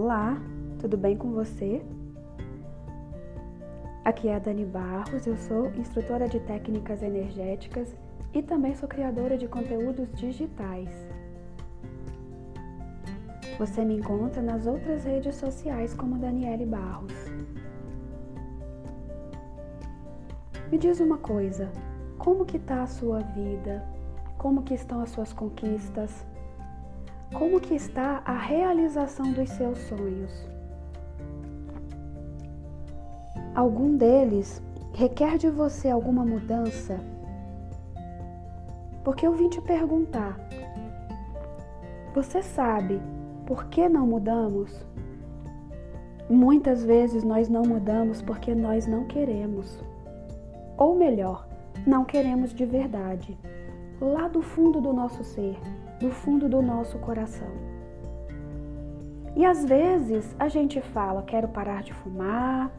Olá, tudo bem com você? Aqui é a Dani Barros, eu sou instrutora de técnicas energéticas e também sou criadora de conteúdos digitais. Você me encontra nas outras redes sociais como Daniele Barros. Me diz uma coisa, como que está a sua vida? Como que estão as suas conquistas? Como que está a realização dos seus sonhos? Algum deles requer de você alguma mudança? Porque eu vim te perguntar. Você sabe por que não mudamos? Muitas vezes nós não mudamos porque nós não queremos. Ou melhor, não queremos de verdade, lá do fundo do nosso ser do fundo do nosso coração. E às vezes a gente fala: quero parar de fumar,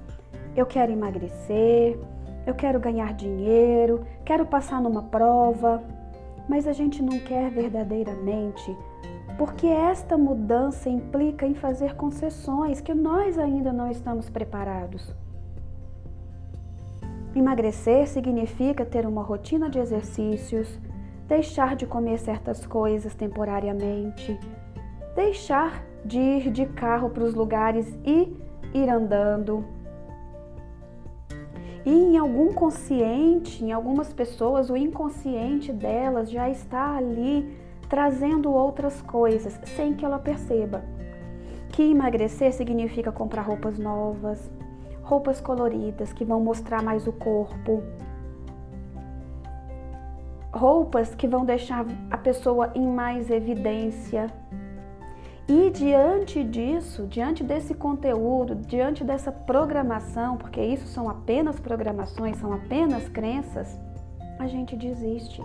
eu quero emagrecer, eu quero ganhar dinheiro, quero passar numa prova, mas a gente não quer verdadeiramente, porque esta mudança implica em fazer concessões que nós ainda não estamos preparados. Emagrecer significa ter uma rotina de exercícios, deixar de comer certas coisas temporariamente, deixar de ir de carro para os lugares e ir andando. E em algum consciente, em algumas pessoas, o inconsciente delas já está ali trazendo outras coisas sem que ela perceba. Que emagrecer significa comprar roupas novas, roupas coloridas que vão mostrar mais o corpo, roupas que vão deixar a pessoa em mais evidência. E diante disso, diante desse conteúdo, diante dessa programação, porque isso são apenas programações, são apenas crenças, a gente desiste.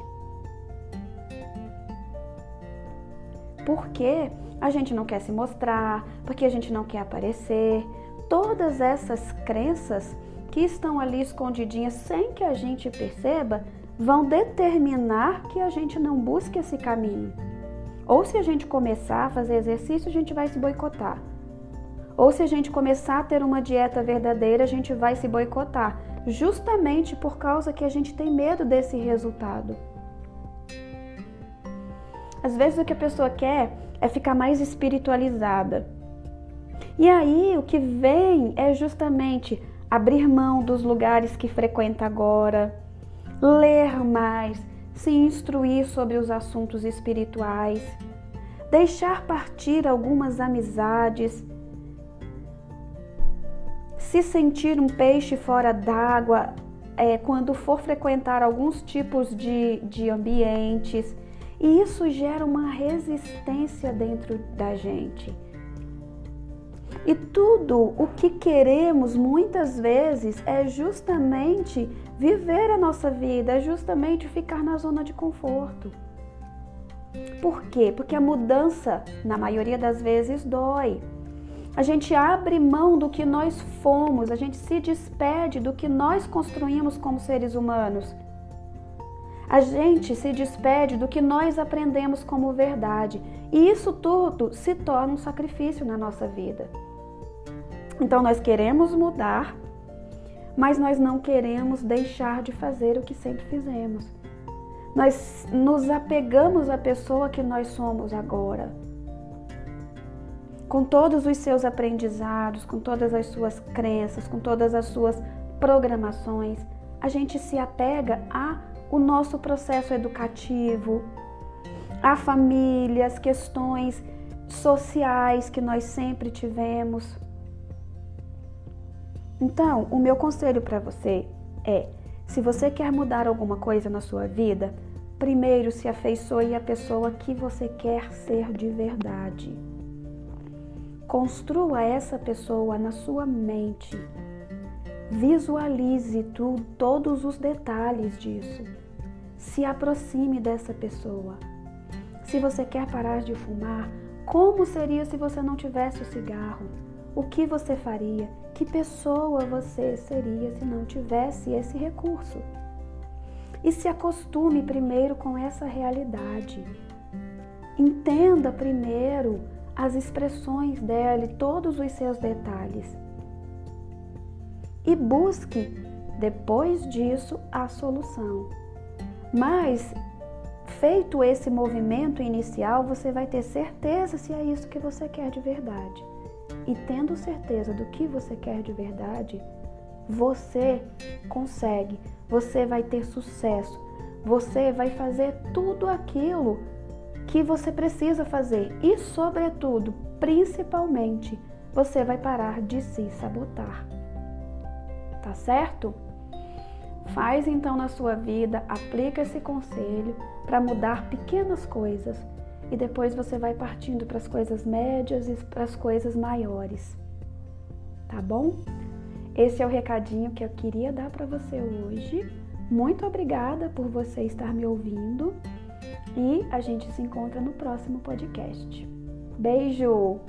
Porque a gente não quer se mostrar, porque a gente não quer aparecer. Todas essas crenças que estão ali escondidinhas sem que a gente perceba, vão determinar que a gente não busque esse caminho. Ou se a gente começar a fazer exercício, a gente vai se boicotar. Ou se a gente começar a ter uma dieta verdadeira, a gente vai se boicotar, justamente por causa que a gente tem medo desse resultado. Às vezes o que a pessoa quer é ficar mais espiritualizada. E aí o que vem é justamente abrir mão dos lugares que frequenta agora, ler mais, se instruir sobre os assuntos espirituais, deixar partir algumas amizades, se sentir um peixe fora d'água é, quando for frequentar alguns tipos de, de ambientes. E isso gera uma resistência dentro da gente. E tudo o que queremos muitas vezes é justamente viver a nossa vida, é justamente ficar na zona de conforto. Por quê? Porque a mudança, na maioria das vezes, dói. A gente abre mão do que nós fomos, a gente se despede do que nós construímos como seres humanos. A gente se despede do que nós aprendemos como verdade. E isso tudo se torna um sacrifício na nossa vida. Então nós queremos mudar, mas nós não queremos deixar de fazer o que sempre fizemos. Nós nos apegamos à pessoa que nós somos agora. Com todos os seus aprendizados, com todas as suas crenças, com todas as suas programações, a gente se apega a o nosso processo educativo, a famílias, questões sociais que nós sempre tivemos. Então, o meu conselho para você é: se você quer mudar alguma coisa na sua vida, primeiro se afeiçoe à pessoa que você quer ser de verdade. Construa essa pessoa na sua mente. Visualize tu, todos os detalhes disso. Se aproxime dessa pessoa. Se você quer parar de fumar, como seria se você não tivesse o cigarro? O que você faria? Que pessoa você seria se não tivesse esse recurso? E se acostume primeiro com essa realidade. Entenda primeiro as expressões dela e todos os seus detalhes. E busque, depois disso, a solução. Mas, feito esse movimento inicial, você vai ter certeza se é isso que você quer de verdade. E tendo certeza do que você quer de verdade, você consegue, você vai ter sucesso, você vai fazer tudo aquilo que você precisa fazer e, sobretudo, principalmente, você vai parar de se sabotar. Tá certo? Faz então na sua vida, aplica esse conselho para mudar pequenas coisas e depois você vai partindo para as coisas médias e para as coisas maiores. Tá bom? Esse é o recadinho que eu queria dar para você hoje. Muito obrigada por você estar me ouvindo e a gente se encontra no próximo podcast. Beijo!